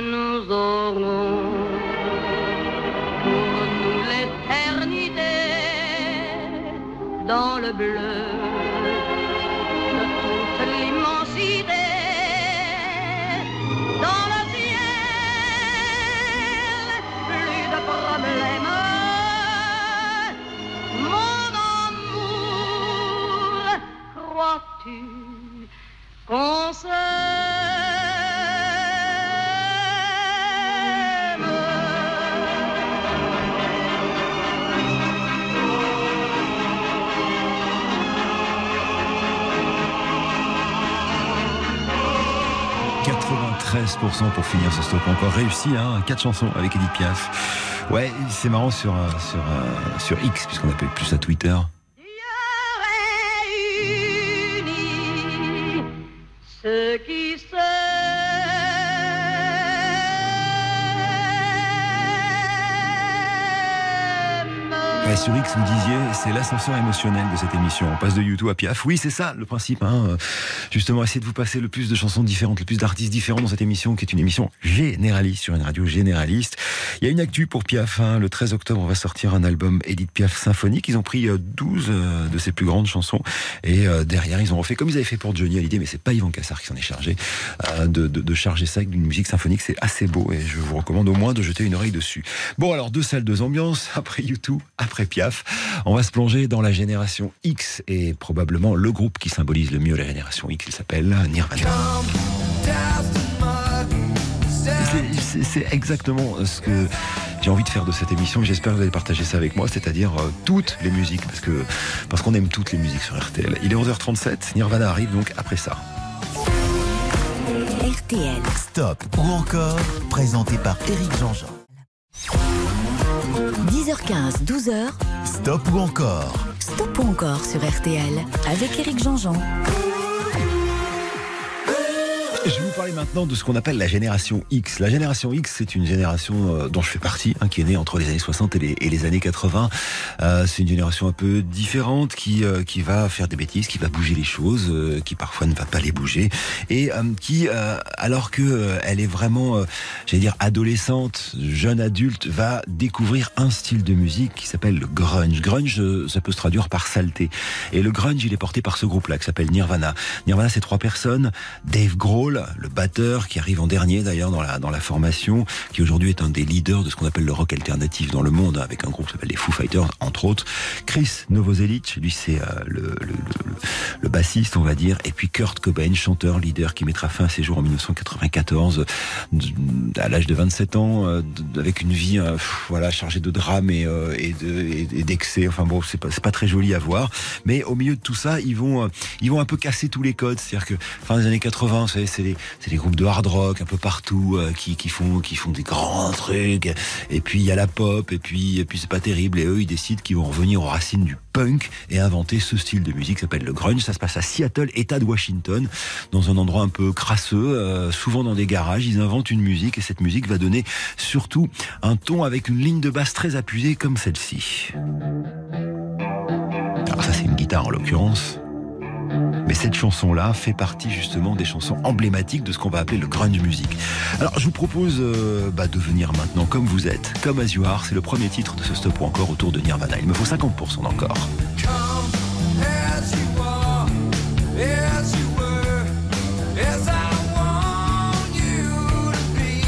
nous aurons pour nous l'éternité dans le bleu de toute l'immensité dans le ciel plus de problèmes. Mon amour crois-tu qu'on se 93% pour finir ce stop encore réussi, hein, quatre chansons avec Edith Piaf. Ouais, c'est marrant sur, euh, euh, sur X, puisqu'on appelle plus ça Twitter. Sur X, vous disiez, c'est l'ascenseur émotionnel de cette émission. On passe de YouTube à Piaf. Oui, c'est ça le principe. Hein. Justement, essayer de vous passer le plus de chansons différentes, le plus d'artistes différents dans cette émission, qui est une émission généraliste sur une radio généraliste. Il y a une actu pour Piaf. hein. Le 13 octobre, on va sortir un album Edith Piaf symphonique. Ils ont pris euh, 12 euh, de ses plus grandes chansons et euh, derrière, ils ont refait comme ils avaient fait pour Johnny Hallyday, mais c'est pas Yvan Cassar qui s'en est chargé euh, de charger ça avec une musique symphonique. C'est assez beau et je vous recommande au moins de jeter une oreille dessus. Bon, alors deux salles, deux ambiances. Après YouTube, après Piaf, on va se plonger dans la génération X et probablement le groupe qui symbolise le mieux la génération X. Il s'appelle Nirvana. C'est- exactement ce que j'ai envie de faire de cette émission. J'espère que vous allez partager ça avec moi, c'est-à-dire euh, toutes les musiques, parce que parce qu'on aime toutes les musiques sur RTL. Il est 11h37, Nirvana arrive donc après ça. RTL. Stop ou encore, présenté par Éric Jean-Jean. 10h15, 12h. Stop ou encore, Stop ou encore sur RTL avec Éric Jean-Jean. Je vais vous parler maintenant de ce qu'on appelle la génération X. La génération X, c'est une génération euh, dont je fais partie, hein, qui est née entre les années 60 et les, années 80. Euh, c'est une génération un peu différente, qui euh, qui va faire des bêtises, qui va bouger les choses, euh, qui parfois ne va pas les bouger, et euh, qui, euh, alors que elle est vraiment, j'allais dire, adolescente, jeune adulte, va découvrir un style de musique qui s'appelle le grunge. Grunge, ça peut se traduire par saleté. Et le grunge, il est porté par ce groupe-là qui s'appelle Nirvana. Nirvana, c'est trois personnes. Dave Grohl, le batteur, qui arrive en dernier d'ailleurs dans la, dans la formation, qui aujourd'hui est un des leaders de ce qu'on appelle le rock alternatif dans le monde, avec un groupe qui s'appelle les Foo Fighters, entre autres. Chris Novoselic, lui c'est euh, le, le, bassiste, on va dire. Et puis Kurt Cobain, chanteur, leader, qui mettra fin à ses jours en 1994, euh, à l'âge de 27 ans, euh, avec une vie voilà chargée de drames et, et de- et- et d'excès. Enfin bon, c'est pas, pas très joli à voir. Mais au milieu de tout ça, ils vont, ils vont un peu casser tous les codes. C'est-à-dire que fin des années 80, vous savez, c'est des, groupes de hard rock un peu partout euh, qui, font, qui font des grands trucs. Et puis il y a la pop, et puis, puis c'est pas terrible. Et eux, ils décident qu'ils vont revenir aux racines du punk et inventer ce style de musique qui s'appelle le grunge. Ça se passe à Seattle, État de Washington, dans un endroit un peu crasseux, euh, souvent dans des garages. Ils inventent une musique et cette musique va donner surtout un ton avec une ligne de basse très appuyée comme celle-ci. Alors ça c'est une guitare en l'occurrence. Mais cette chanson-là fait partie justement des chansons emblématiques de ce qu'on va appeler le grunge music. Alors je vous propose euh, bah, de venir maintenant comme vous êtes, comme As You Are. C'est le premier titre de ce stop ou encore autour de Nirvana. Il me faut 50% d'encore. as you are, as you were, as I want you to be,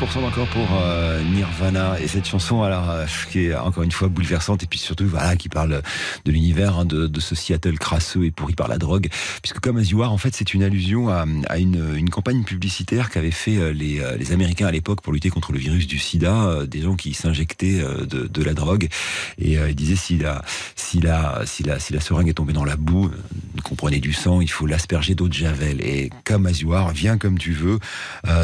78% encore pour euh, Nirvana et cette chanson alors euh, qui est encore une fois bouleversante et puis surtout voilà qui parle de l'univers hein, de, ce Seattle crasseux et pourri par la drogue puisque comme As You Are en fait c'est une allusion à, une, campagne publicitaire qu'avaient fait euh, les, les Américains à l'époque pour lutter contre le virus du SIDA des gens qui s'injectaient de, de, la drogue. Et ils disaient si la si la si la si la seringue est tombée dans la boue comprenez du sang il faut l'asperger d'eau de javel et comme Are viens comme tu veux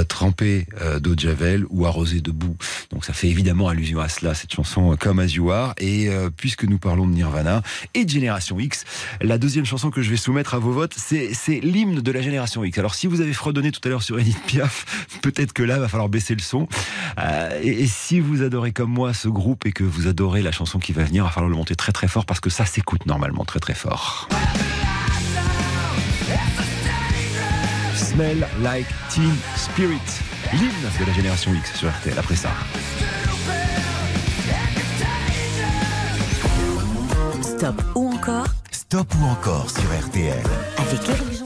tremper d'eau de javel ou arrosé de boue. Donc ça fait évidemment allusion à cela, cette chanson euh, Comme Are. Et euh, puisque nous parlons de Nirvana et de Génération X, la deuxième chanson que je vais soumettre à vos votes, c'est l'hymne de la Génération X. Alors si vous avez fredonné tout à l'heure sur Edith Piaf, peut-être que là, va falloir baisser le son. Euh, et, et, si vous adorez comme moi ce groupe et que vous adorez la chanson qui va venir, il va falloir le monter très très fort parce que ça s'écoute normalement très très fort. Smell Like Teen Spirit l'hymne de la génération X sur RTL après ça. Stop ou encore Stop ou encore sur RTL. Avec Eric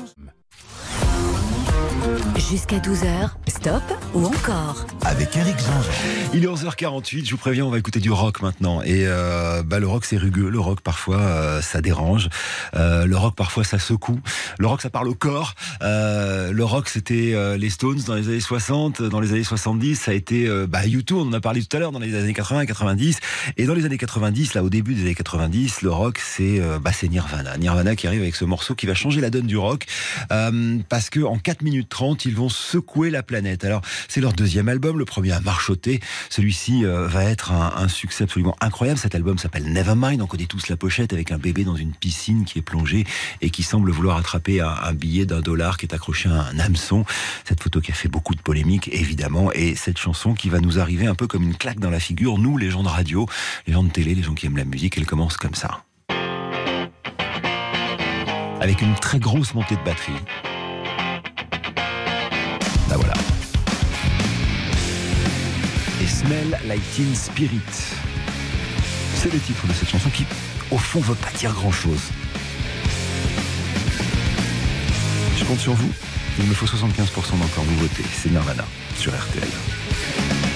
Jusqu'à 12h, stop ou encore Avec Eric jean Il est 11h48, je vous préviens, on va écouter du rock maintenant. Et euh, bah, le rock, c'est rugueux. Le rock, parfois, euh, ça dérange. Euh, le rock, parfois, ça secoue. Le rock, ça parle au corps. Euh, le rock, c'était euh, les Stones dans les années 60. Dans les années 70, ça a été bah, U2, on en a parlé tout à l'heure, dans les années 80 90. Et dans les années 90, là, au début des années 90, le rock, c'est bah, Nirvana. Nirvana qui arrive avec ce morceau qui va changer la donne du rock. parce que en 4 minutes 30, ils vont secouer la planète. Alors, c'est leur deuxième album, le premier a marchoté. Celui-ci euh, va être un, succès absolument incroyable. Cet album s'appelle Nevermind. On connaît tous la pochette avec un bébé dans une piscine qui est plongé et qui semble vouloir attraper un, un billet d'un dollar qui est accroché à un hameçon. Cette photo qui a fait beaucoup de polémiques, évidemment, et cette chanson qui va nous arriver un peu comme une claque dans la figure. Nous, les gens de radio, les gens de télé, les gens qui aiment la musique, elle commence comme ça. Avec une très grosse montée de batterie. Bah voilà. Et Smell Like Spirit. C'est le titre de cette chanson qui, au fond, veut pas dire grand chose. Je compte sur vous. Il me faut 75% d'encore nouveauté. C'est Nirvana sur RTL.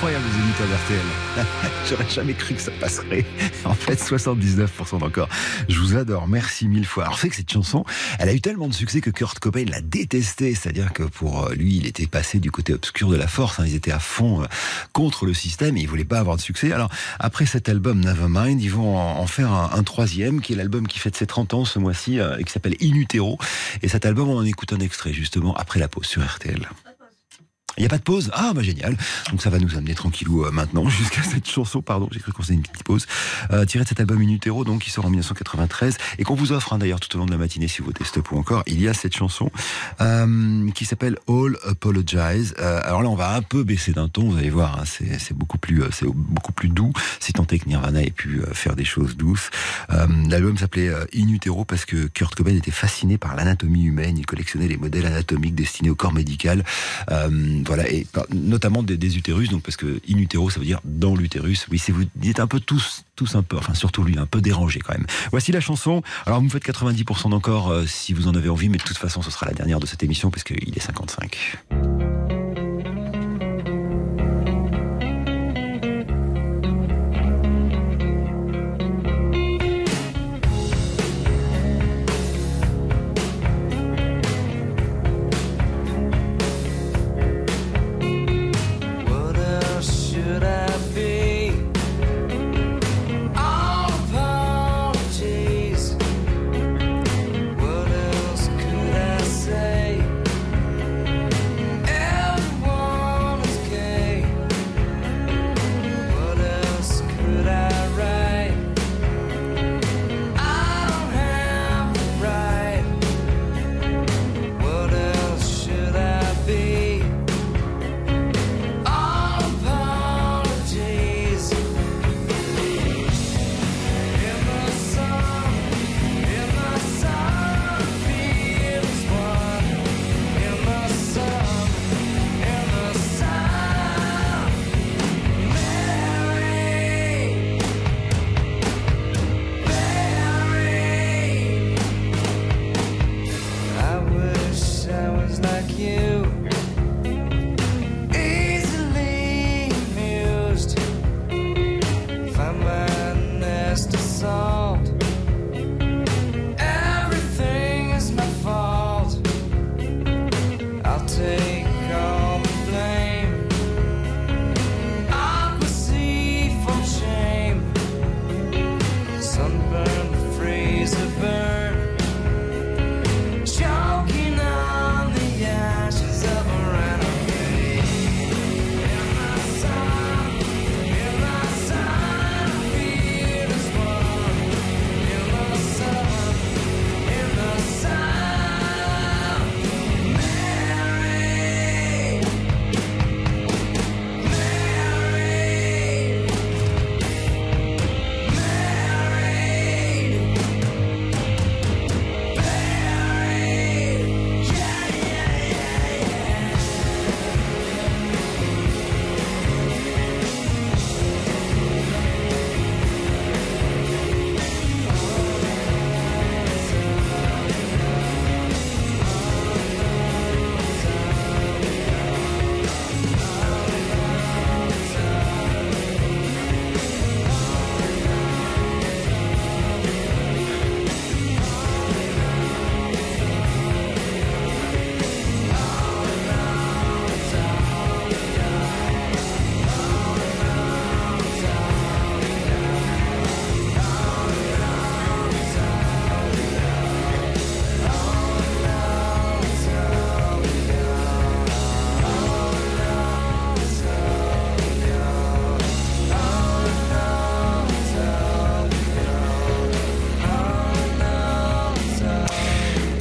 Êtes incroyables, les éditeurs d'RTL. J'aurais jamais cru que ça passerait. En fait, 79% d'encore. Je vous adore. Merci mille fois. Alors, c'est que cette chanson, elle a eu tellement de succès que Kurt Cobain l'a détestée. C'est-à-dire que pour euh, lui, il était passé du côté obscur de la force. hein. Ils étaient à fond euh, contre le système et ils voulaient pas avoir de succès. Alors, après cet album Nevermind, ils vont en faire un, troisième, qui est l'album qui fête ses 30 ans ce mois-ci, euh, qui s'appelle In Utero. Et cet album, on en écoute un extrait, justement, après la pause sur RTL. Il n'y a pas de pause? Ah, bah génial. Donc ça va nous amener tranquillou euh, maintenant jusqu'à cette chanson, pardon, j'ai cru qu'on faisait une petite pause, euh, tirée de cet album In Utero, donc qui sort en 1993, et qu'on vous offre hein, d'ailleurs tout au long de la matinée si vous votez stop ou encore. Il y a cette chanson euh, qui s'appelle All Apologize. Euh, alors là, on va un peu baisser d'un ton, vous allez voir, hein, c'est beaucoup plus, c'est beaucoup plus doux. Si tant est que Nirvana ait pu faire des choses douces. L'album s'appelait euh, In Utero parce que Kurt Cobain était fasciné par l'anatomie humaine. Il collectionnait les modèles anatomiques destinés au corps médical. Voilà, et notamment des, des utérus, donc parce que in utero, ça veut dire dans l'utérus. Oui, c'est vous dites un peu tous, tous un peu, enfin surtout lui, un peu dérangé quand même. Voici la chanson. Alors vous me faites 90% d'encore euh, si vous en avez envie, mais de toute façon, ce sera la dernière de cette émission parce qu'il est 55.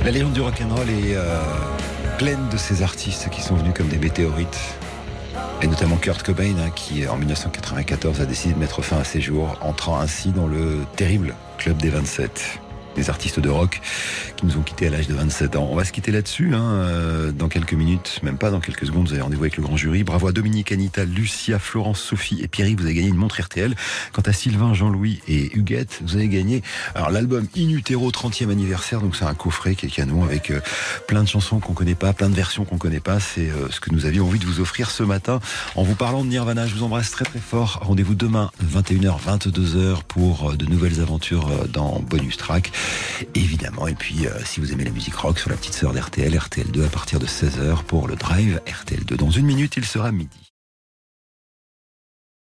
La légende du rock'n'roll est euh, pleine de ces artistes qui sont venus comme des météorites. Et notamment Kurt Cobain, hein, qui en 1994 a décidé de mettre fin à ses jours, entrant ainsi dans le terrible club des 27. des artistes de rock qui nous ont quittés à l'âge de 27 ans. On va se quitter là-dessus, hein, euh, dans quelques minutes, même pas dans quelques secondes, vous avez rendez-vous avec le grand jury. Bravo à Dominique, Anita, Lucia, Florence, Sophie et Pierry, vous avez gagné une montre RTL. Quant à Sylvain, Jean-Louis et Huguette, vous avez gagné l'album In Utero 30e anniversaire, donc c'est un coffret qui est canon avec euh, plein de chansons qu'on connaît pas, plein de versions qu'on connaît pas. C'est euh, ce que nous avions envie de vous offrir ce matin en vous parlant de Nirvana. Je vous embrasse très très fort. Rendez-vous demain 21h 22h pour de nouvelles aventures dans Bonus Track évidemment. Et puis si vous aimez la musique rock sur la petite sœur d'RTL, RTL2 à partir de 16h pour le drive RTL2. Dans une minute, il sera midi.